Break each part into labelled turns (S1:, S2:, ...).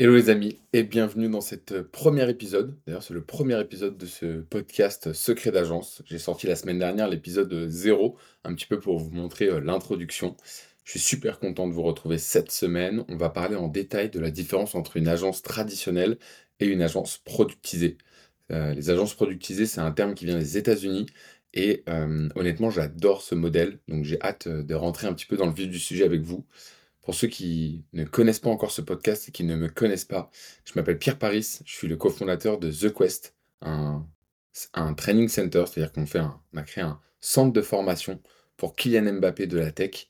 S1: Hello les amis et bienvenue dans cet euh, premier épisode. D'ailleurs, c'est le premier épisode de ce podcast Secret d'agence. J'ai sorti la semaine dernière l'épisode 0, un petit peu pour vous montrer euh, l'introduction. Je suis super content de vous retrouver cette semaine. On va parler en détail de la différence entre une agence traditionnelle et une agence productisée. Euh, les agences productisées, c'est un terme qui vient des États-Unis et honnêtement, j'adore ce modèle. Donc j'ai hâte de rentrer un petit peu dans le vif du sujet avec vous. Pour ceux qui ne connaissent pas encore ce podcast et qui ne me connaissent pas, je m'appelle Pierre Paris, je suis le cofondateur de The Quest, un, training center, c'est-à-dire qu'on fait a créé un centre de formation pour Kylian Mbappé de la tech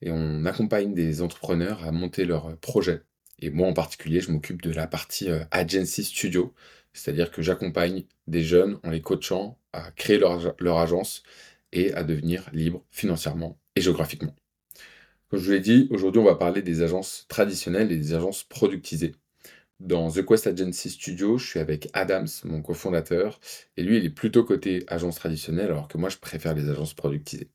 S1: et on accompagne des entrepreneurs à monter leurs projets. Et moi en particulier, je m'occupe de la partie euh, Agency Studio, c'est-à-dire que j'accompagne des jeunes en les coachant à créer leur agence et à devenir libres financièrement et géographiquement. Comme je vous l'ai dit, aujourd'hui on va parler des agences traditionnelles et des agences productisées. Dans The Quest Agency Studio, je suis avec Adams, mon cofondateur, et lui il est plutôt côté agence traditionnelle alors que moi je préfère les agences productisées.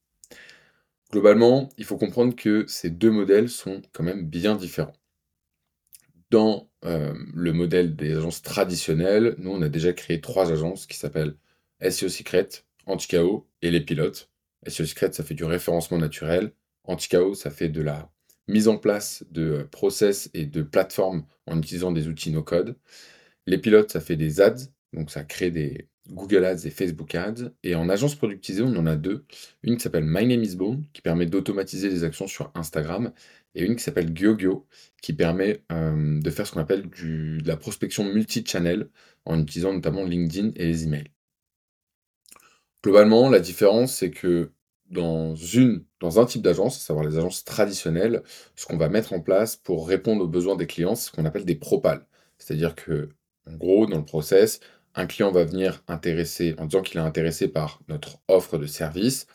S1: Globalement, il faut comprendre que ces deux modèles sont quand même bien différents. Dans euh, le modèle des agences traditionnelles, nous on a déjà créé trois agences qui s'appellent SEO Secret, Anticao et Les Pilotes. SEO Secret, ça fait du référencement naturel. Anti-chaos, ça fait de la mise en place de process et de plateformes en utilisant des outils no-code. Les pilotes, ça fait des ads, donc ça crée des Google Ads et Facebook Ads. Et en agence productisée, on en a deux. Une qui s'appelle My Name is Bone, qui permet d'automatiser les actions sur Instagram, et une qui s'appelle GyoGyo, qui permet euh, de faire ce qu'on appelle de la prospection multi-channel en utilisant notamment LinkedIn et les emails. Globalement, la différence, c'est que dans, une, dans un type d'agence, à savoir les agences traditionnelles, ce qu'on va mettre en place pour répondre aux besoins des clients, c'est ce qu'on appelle des propals. C'est-à-dire que, en gros, dans le process, un client va venir intéresser, en disant qu'il est intéressé par notre offre de service,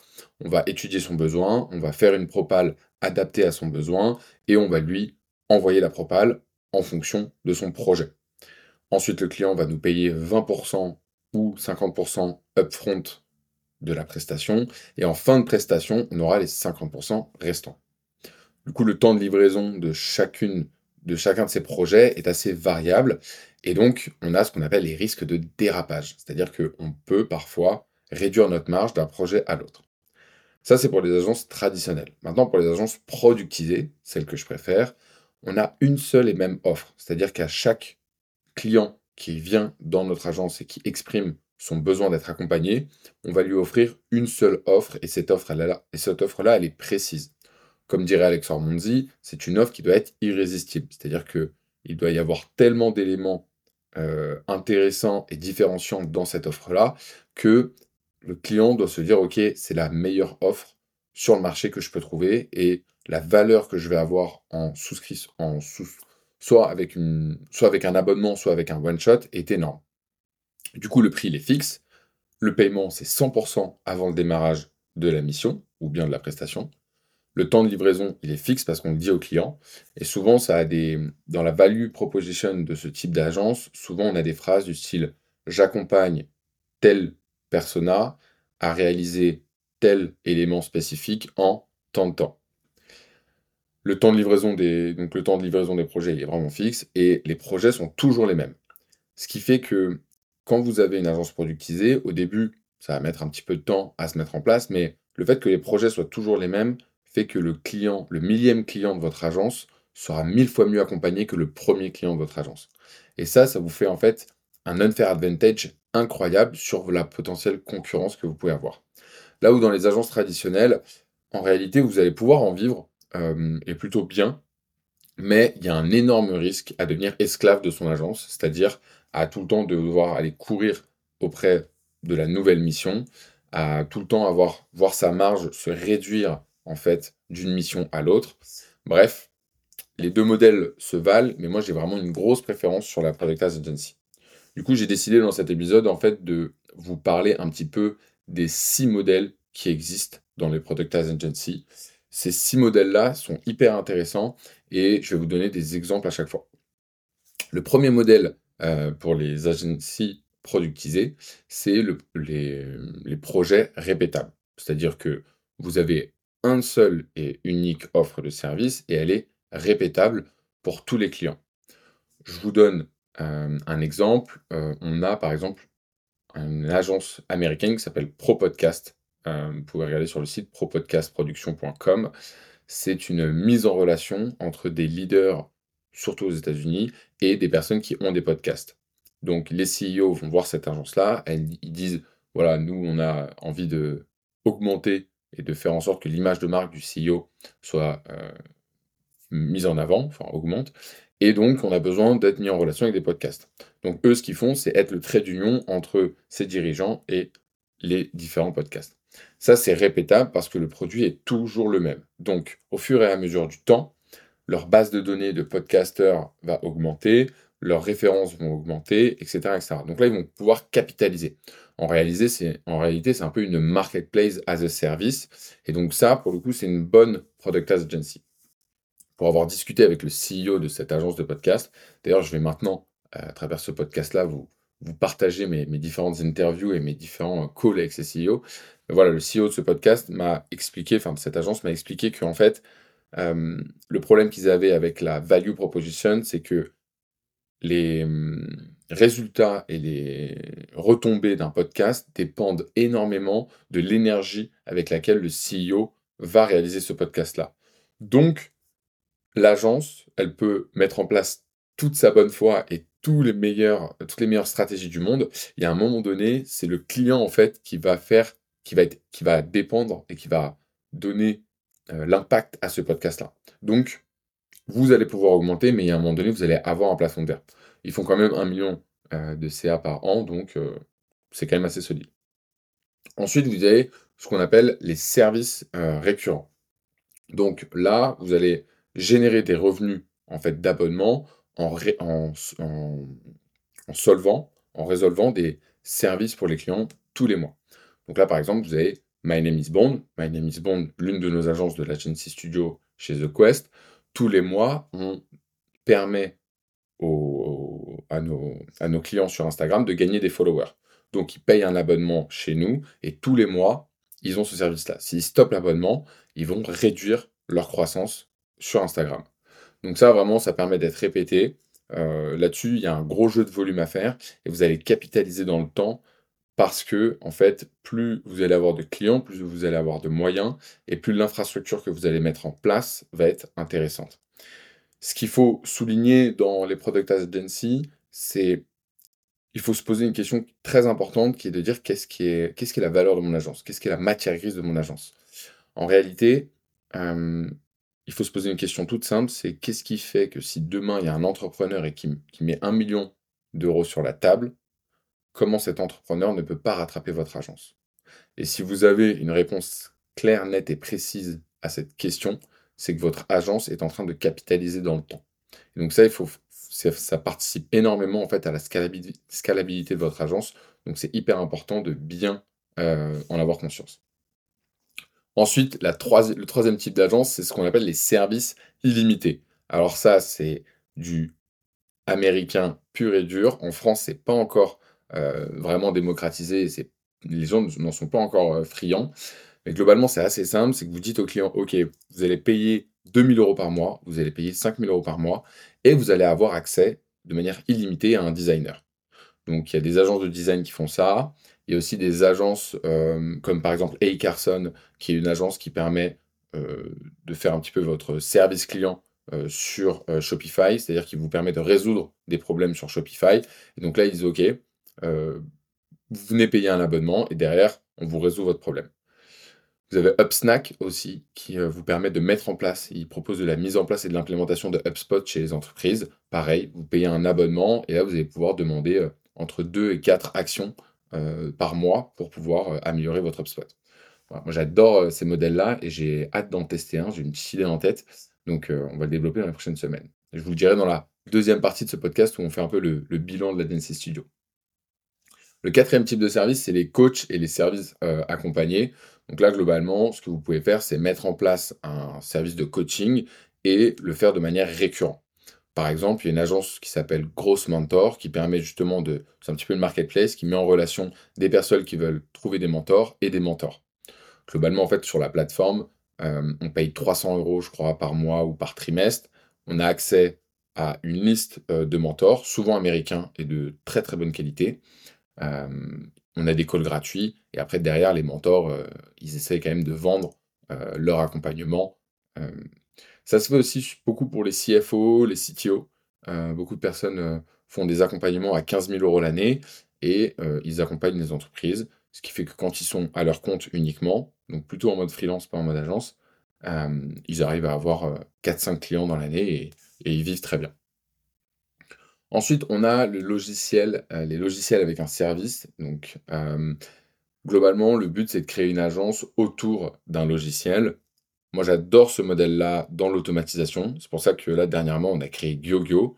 S1: on va étudier son besoin, on va faire une propale adaptée à son besoin et on va lui envoyer la propale en fonction de son projet. Ensuite, le client va nous payer 20% ou 50% upfront de la prestation. Et en fin de prestation, on aura les 50% restants. Du coup, le temps de livraison de, chacune, de chacun de ces projets est assez variable. Et donc, on a ce qu'on appelle les risques de dérapage. C'est-à-dire qu'on peut parfois réduire notre marge d'un projet à l'autre. Ça, c'est pour les agences traditionnelles. Maintenant, pour les agences productisées, celles que je préfère, on a une seule et même offre. C'est-à-dire qu'à chaque client qui vient dans notre agence et qui exprime son besoin d'être accompagné, on va lui offrir une seule offre et cette offre-là, elle est précise. Comme dirait Alex Ormonzi, c'est une offre qui doit être irrésistible. C'est-à-dire qu'il doit y avoir tellement d'éléments euh, intéressants et différenciants dans cette offre-là que le client doit se dire ok, c'est la meilleure offre sur le marché que je peux trouver et la valeur que je vais avoir en souscrit, en soit avec une, soit avec un abonnement, soit avec un one shot est énorme. Du coup, le prix, il est fixe. Le paiement, c'est 100% avant le démarrage de la mission ou bien de la prestation. Le temps de livraison, il est fixe parce qu'on le dit au client. Et souvent, ça a. Dans la value proposition de ce type d'agence, souvent on a des phrases du style J'accompagne tel persona à réaliser tel élément spécifique en tant de temps. Le temps de livraison des, donc le temps de livraison des projets est vraiment fixe et les projets sont toujours les mêmes. Ce qui fait que quand vous avez une agence productisée, au début, ça va mettre un petit peu de temps à se mettre en place, mais le fait que les projets soient toujours les mêmes fait que le client, le millième client de votre agence, sera mille fois mieux accompagné que le premier client de votre agence. Et ça, ça vous fait en fait un unfair advantage incroyable sur la potentielle concurrence que vous pouvez avoir. Là où dans les agences traditionnelles, en réalité, vous allez pouvoir en vivre euh, et plutôt bien, mais il y a un énorme risque à devenir esclave de son agence, c'est-à-dire à tout le temps devoir aller courir auprès de la nouvelle mission, à tout le temps avoir voir sa marge se réduire en fait d'une mission à l'autre. Bref, les deux modèles se valent, mais moi j'ai vraiment une grosse préférence sur la Product Agency. Du coup, j'ai décidé dans cet épisode en fait de vous parler un petit peu des six modèles qui existent dans les Product Agency. Ces six modèles-là sont hyper intéressants et je vais vous donner des exemples à chaque fois. Le premier modèle euh, pour les agencies productisées, c'est les, projets répétables. C'est-à-dire que vous avez un seul et unique offre de service et elle est répétable pour tous les clients. Je vous donne un exemple. on a par exemple une agence américaine qui s'appelle ProPodcast. vous pouvez regarder sur le site propodcastproduction.com. C'est une mise en relation entre des leaders, surtout aux États-Unis, et des personnes qui ont des podcasts. Donc les CEO vont voir cette agence-là, ils disent, voilà, nous, on a envie de augmenter et de faire en sorte que l'image de marque du CEO soit mise en avant, enfin augmente. Et donc, on a besoin d'être mis en relation avec des podcasts. Donc, eux, ce qu'ils font, c'est être le trait d'union entre ces dirigeants et les différents podcasts. Ça, c'est répétable parce que le produit est toujours le même. Donc, au fur et à mesure du temps, leur base de données de podcasters va augmenter, leurs références vont augmenter, etc., etc. Donc là, ils vont pouvoir capitaliser. En, réalité, c'est, en réalité, c'est un peu une marketplace as a service. Et donc ça, pour le coup, c'est une bonne product agency pour avoir discuté avec le CEO de cette agence de podcast. D'ailleurs, je vais maintenant, euh, à travers ce podcast-là, vous, vous partager mes, différentes interviews et mes différents calls avec ces CEO. voilà, le CEO de ce podcast m'a expliqué, enfin de cette agence m'a expliqué qu'en fait, euh, le problème qu'ils avaient avec la value proposition, c'est que les hum, résultats et les retombées d'un podcast dépendent énormément de l'énergie avec laquelle le CEO va réaliser ce podcast-là. Donc, l'agence, elle peut mettre en place toute sa bonne foi et les toutes les meilleures stratégies du monde. Et à un moment donné, c'est le client en fait qui va faire, qui va être, qui va dépendre et qui va donner l'impact à ce podcast-là. Donc, vous allez pouvoir augmenter, mais à un moment donné, vous allez avoir un plafond de verre. Ils font quand même un million euh, de CA par an, donc euh, c'est quand même assez solide. Ensuite, vous avez ce qu'on appelle les services récurrents. Donc là, vous allez générer des revenus en fait d'abonnement en, en, en résolvant des services pour les clients tous les mois. Donc là, par exemple, vous avez My Name is Bond. My Name is Bond, l'une de nos agences de l'agency studio chez The Quest. Tous les mois, on permet aux, à, nos, à nos clients sur Instagram de gagner des followers. Donc, ils payent un abonnement chez nous et tous les mois, ils ont ce service-là. S'ils stoppent l'abonnement, ils vont réduire leur croissance sur Instagram. Donc ça, vraiment, ça permet d'être répété. Euh, là-dessus, il y a un gros jeu de volume à faire et vous allez capitaliser dans le temps parce que, en fait, plus vous allez avoir de clients, plus vous allez avoir de moyens et plus l'infrastructure que vous allez mettre en place va être intéressante. Ce qu'il faut souligner dans les Product Agency, c'est il faut se poser une question très importante qui est de dire qu'est-ce qui est, qu'est-ce qui est la valeur de mon agence, qu'est-ce qui est la matière grise de mon agence? En réalité, il faut se poser une question toute simple, c'est qu'est-ce qui fait que si demain il y a un entrepreneur et qui, met un million d'euros sur la table, comment cet entrepreneur ne peut pas rattraper votre agence Et si vous avez une réponse claire, nette et précise à cette question, c'est que votre agence est en train de capitaliser dans le temps. Et donc ça, il faut, ça participe énormément en fait à la scalabilité, de votre agence. Donc c'est hyper important de bien euh, en avoir conscience. Ensuite, le troisième type d'agence, c'est ce qu'on appelle les services illimités. Alors ça, c'est du américain pur et dur. En France, c'est pas encore euh, vraiment démocratisé. les gens n'en sont pas encore euh, friands. Mais globalement, c'est assez simple. C'est que vous dites au client, OK, vous allez payer 2000 euros par mois, vous allez payer 5000 euros par mois, et vous allez avoir accès de manière illimitée à un designer. Donc, il y a des agences de design qui font ça. Il y a aussi des agences euh, comme par exemple A. Carson, qui est une agence qui permet de faire un petit peu votre service client sur Shopify, c'est-à-dire qui vous permet de résoudre des problèmes sur Shopify. Et donc là, ils disent OK, vous venez payer un abonnement et derrière, on vous résout votre problème. Vous avez Upsnack aussi, qui vous permet de mettre en place, il propose de la mise en place et de l'implémentation de HubSpot chez les entreprises. Pareil, vous payez un abonnement et là, vous allez pouvoir demander entre 2 et 4 actions euh, par mois pour pouvoir euh, améliorer votre HubSpot. moi, j'adore euh, ces modèles-là et j'ai hâte d'en tester un. J'ai une petite idée en tête. Donc, on va le développer dans les prochaines semaines. je vous le dirai dans la deuxième partie de ce podcast où on fait un peu le, bilan de la DNC Studio. Le quatrième type de service, c'est les coachs et les services accompagnés. Donc là, globalement, ce que vous pouvez faire, c'est mettre en place un service de coaching et le faire de manière récurrente. Par exemple, il y a une agence qui s'appelle Gross Mentor qui permet justement de. C'est un petit peu une marketplace qui met en relation des personnes qui veulent trouver des mentors et des mentors. Globalement, en fait, sur la plateforme, euh, on paye 300 euros, je crois, par mois ou par trimestre. On a accès a une liste, de mentors, souvent américains et de très, très bonne qualité. On a des calls gratuits et après derrière les mentors, ils essaient quand même de vendre, leur accompagnement. ça se fait aussi beaucoup pour les CFO, les CTO. beaucoup de personnes, font des accompagnements à 15 000 euros l'année et ils accompagnent les entreprises. Ce qui fait que quand ils sont à leur compte uniquement, donc plutôt en mode freelance, pas en mode agence, ils arrivent à avoir 4-5 clients dans l'année et, ils vivent très bien. Ensuite, on a le logiciel, les logiciels avec un service. Donc, globalement, le but, c'est de créer une agence autour d'un logiciel. Moi, j'adore ce modèle-là dans l'automatisation. C'est pour ça que là, dernièrement, on a créé GyoGyo,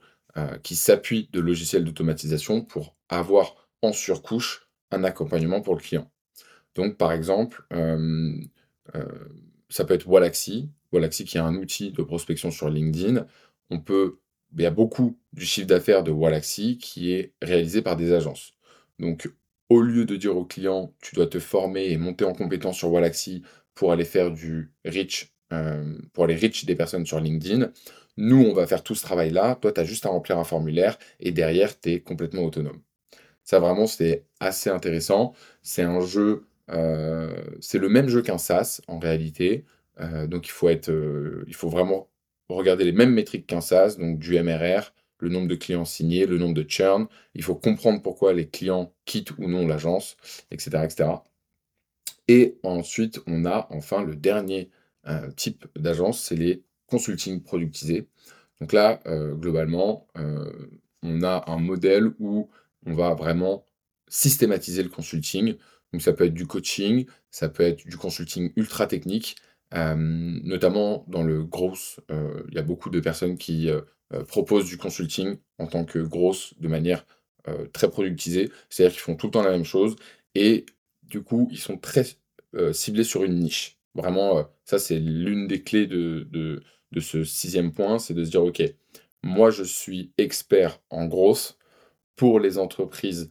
S1: qui s'appuie de logiciels d'automatisation pour avoir en surcouche un accompagnement pour le client. Donc, par exemple, ça peut être Wallaxy. Wallaxy qui est un outil de prospection sur LinkedIn. On peut, il y a beaucoup du chiffre d'affaires de Wallaxy qui est réalisé par des agences. Donc, au lieu de dire au client, tu dois te former et monter en compétence sur Wallaxy pour aller faire du reach, euh, pour aller reach des personnes sur LinkedIn, nous, on va faire tout ce travail-là. Toi, tu as juste à remplir un formulaire et derrière, tu es complètement autonome. Ça, vraiment, c'est assez intéressant. C'est un jeu euh, c'est le même jeu qu'un SaaS en réalité. Euh, donc il faut, être, il faut vraiment regarder les mêmes métriques qu'un SaaS, donc du MRR, le nombre de clients signés, le nombre de churn. Il faut comprendre pourquoi les clients quittent ou non l'agence, etc., etc. Et ensuite, on a enfin le dernier type d'agence, c'est les consulting productisés. Donc là, globalement, on a un modèle où on va vraiment systématiser le consulting. Donc ça peut être du coaching, ça peut être du consulting ultra technique, euh, notamment dans le gros. Euh, il y a beaucoup de personnes qui euh, proposent du consulting en tant que grosse de manière très productisée, c'est-à-dire qu'ils font tout le temps la même chose et du coup ils sont très ciblés sur une niche. Vraiment, ça c'est l'une des clés de, de, ce sixième point, c'est de se dire ok, moi je suis expert en grosse pour les entreprises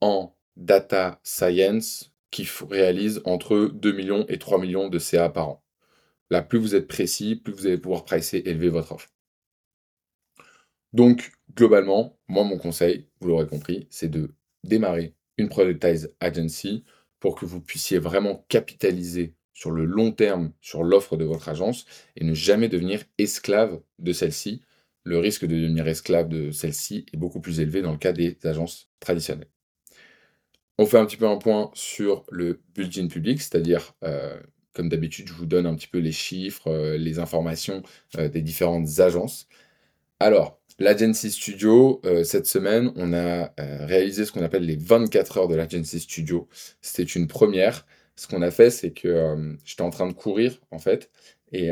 S1: en data science qui réalise entre 2 millions et 3 millions de CA par an. Là, plus vous êtes précis, plus vous allez pouvoir pricer, élever votre offre. Donc, globalement, moi, mon conseil, vous l'aurez compris, c'est de démarrer une Productize Agency pour que vous puissiez vraiment capitaliser sur le long terme sur l'offre de votre agence et ne jamais devenir esclave de celle-ci. Le risque de devenir esclave de celle-ci est beaucoup plus élevé dans le cas des agences traditionnelles. On fait un petit peu un point sur le bulletin public, c'est-à-dire, euh, comme d'habitude, je vous donne un petit peu les chiffres, euh, les informations euh, des différentes agences. Alors, l'Agency Studio, cette semaine, on a réalisé ce qu'on appelle les 24 heures de l'Agency Studio. C'était une première. Ce qu'on a fait, c'est que j'étais en train de courir, en fait, et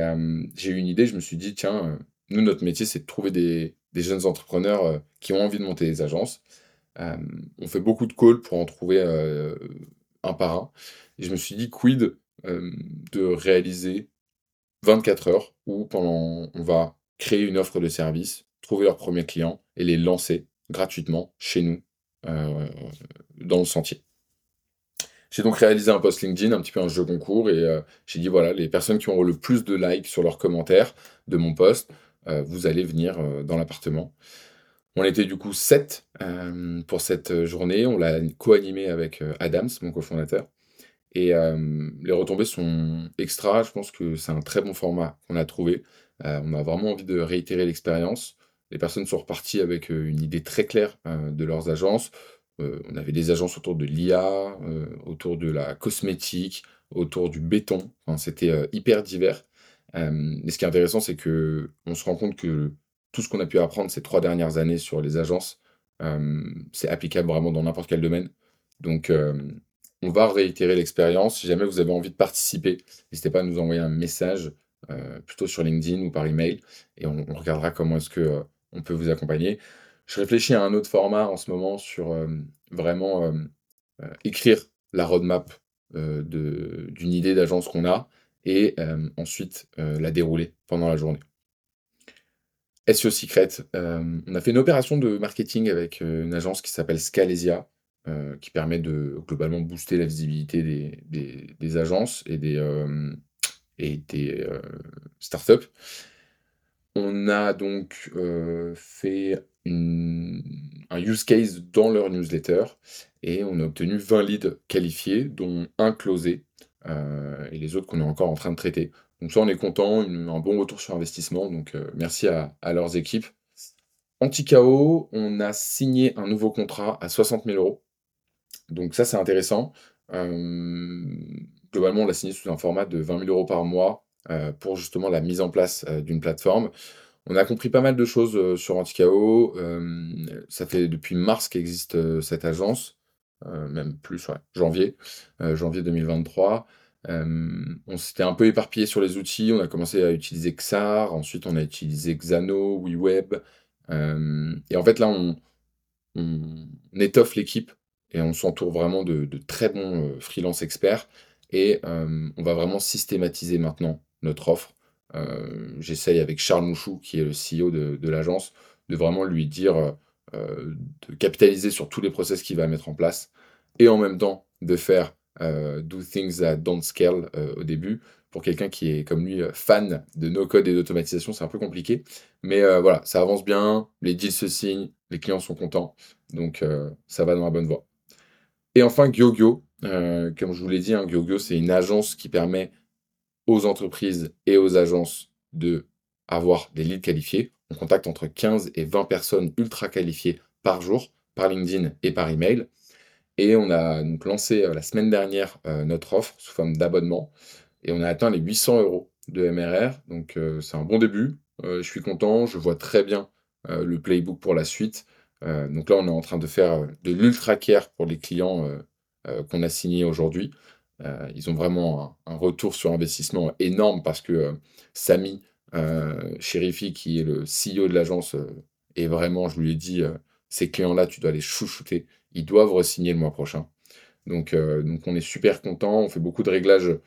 S1: j'ai eu une idée. Je me suis dit, tiens, nous, notre métier, c'est de trouver des, jeunes entrepreneurs qui ont envie de monter des agences. Euh, on fait beaucoup de calls pour en trouver euh, un par un. Et je me suis dit, quid euh, de réaliser 24 heures où pendant on va créer une offre de service, trouver leurs premiers clients et les lancer gratuitement chez nous dans le sentier. J'ai donc réalisé un post LinkedIn, un petit peu un jeu concours, et j'ai dit voilà, les personnes qui auront le plus de likes sur leurs commentaires de mon post, vous allez venir dans l'appartement. On était du coup 7 euh, pour cette journée. On l'a co-animé avec euh, Adams, mon cofondateur. Et les retombées sont extra. Je pense que c'est un très bon format qu'on a trouvé. on a vraiment envie de réitérer l'expérience. Les personnes sont reparties avec une idée très claire de leurs agences. on avait des agences autour de l'IA, autour de la cosmétique, autour du béton. C'était hyper divers. mais ce qui est intéressant, c'est que on se rend compte que tout ce qu'on a pu apprendre ces trois dernières années sur les agences, c'est applicable vraiment dans n'importe quel domaine. Donc, on va réitérer l'expérience. Si jamais vous avez envie de participer, n'hésitez pas à nous envoyer un message, euh, plutôt sur LinkedIn ou par email, et on, regardera comment est-ce que on peut vous accompagner. Je réfléchis à un autre format en ce moment sur vraiment écrire la roadmap d'une idée d'agence qu'on a et ensuite la dérouler pendant la journée. SEO Secret. Euh, on a fait une opération de marketing avec euh, une agence qui s'appelle Scalesia, euh, qui permet de globalement booster la visibilité des, agences et des, et des startups. On a donc, fait un use case dans leur newsletter et on a obtenu 20 leads qualifiés, dont un closé, et les autres qu'on est encore en train de traiter. Donc ça, on est content, un bon retour sur investissement, donc merci à à leurs équipes. Anti-KO, on a signé un nouveau contrat à 60 000 €. Donc ça, c'est intéressant. Globalement, on l'a signé sous un format de 20 000 € par mois, heu, pour justement la mise en place, heu, d'une plateforme. On a compris pas mal de choses, heu, sur. Hem, ça fait depuis mars qu'existe, cette agence, même plus, ouais, janvier, janvier 2023. Hem, on s'était un peu éparpillé sur les outils. On a commencé à utiliser Xar, ensuite on a utilisé Xano, WeWeb, et en fait, là, on on étoffe l'équipe et on s'entoure vraiment de très bons, heu, freelance experts et hem, on va vraiment systématiser maintenant notre offre. Heu, j'essaye avec Charles Mouchou, qui est le CEO de l'agence, de vraiment lui dire, de capitaliser sur tous les process qu'il va mettre en place et en même temps de faire, do things that don't scale, au début. Pour quelqu'un qui est comme lui, fan de no code et d'automatisation, c'est un peu compliqué. Mais voilà, ça avance bien, les deals se signent, les clients sont contents, donc ça va dans la bonne voie. Et enfin Guiogio, heu, comme je vous l'ai dit, hein, Guiogio, c'est une agence qui permet aux entreprises et aux agences d'avoir des leads qualifiés. On contacte entre 15 et 20 personnes ultra qualifiées par jour, par LinkedIn et par email. Et on a donc lancé, heu, la semaine dernière, heu, notre offre sous forme d'abonnement et on a atteint les 800 € de MRR, donc c'est un bon début. Je suis content, je vois très bien, le playbook pour la suite. Heu, donc là, on est en train de faire, heu, de l'ultra care pour les clients, heu, qu'on a signés aujourd'hui. Ils ont vraiment un retour sur investissement énorme parce que, Samy, heu, Chérifi, qui est le CEO de l'agence, est vraiment je lui ai dit, «Ces clients-là, tu dois les chouchouter, ils doivent re-signer le mois prochain». Donc donc on est super content, on fait beaucoup de réglages,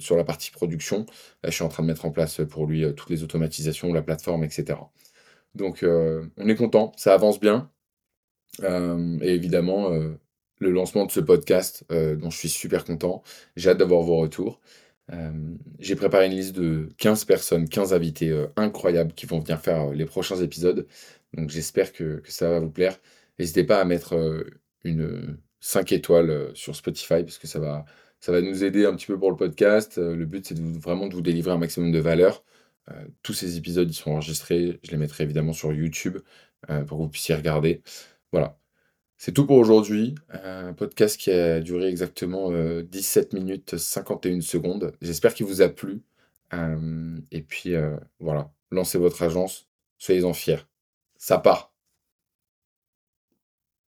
S1: sur la partie production. Je suis en train de mettre en place, pour lui, toutes les automatisations, la plateforme et cetera. Donc heu, on est content, ça avance bien. Hem et évidemment, heu, le lancement de ce podcast, dont je suis super content. J'ai hâte d'avoir vos retours. J'ai préparé une liste de 15 personnes, 15 invités, incroyables qui vont venir faire, les prochains épisodes. Donc j'espère que ça va vous plaire. N'hésitez pas à mettre, une, heu, 5 étoiles, sur Spotify parce que ça va nous aider un petit peu pour le podcast. Le but, c'est vraiment de vous délivrer un maximum de valeur. Heu, tous ces épisodes, ils sont enregistrés. Je les mettrai évidemment sur YouTube, heu, pour que vous puissiez regarder. Voilà. C'est tout pour aujourd'hui. Un podcast qui a duré exactement, heu, 17 minutes 51 secondes. J'espère qu'il vous a plu. Et puis, voilà, lancez votre agence, soyez-en fiers. Ça part!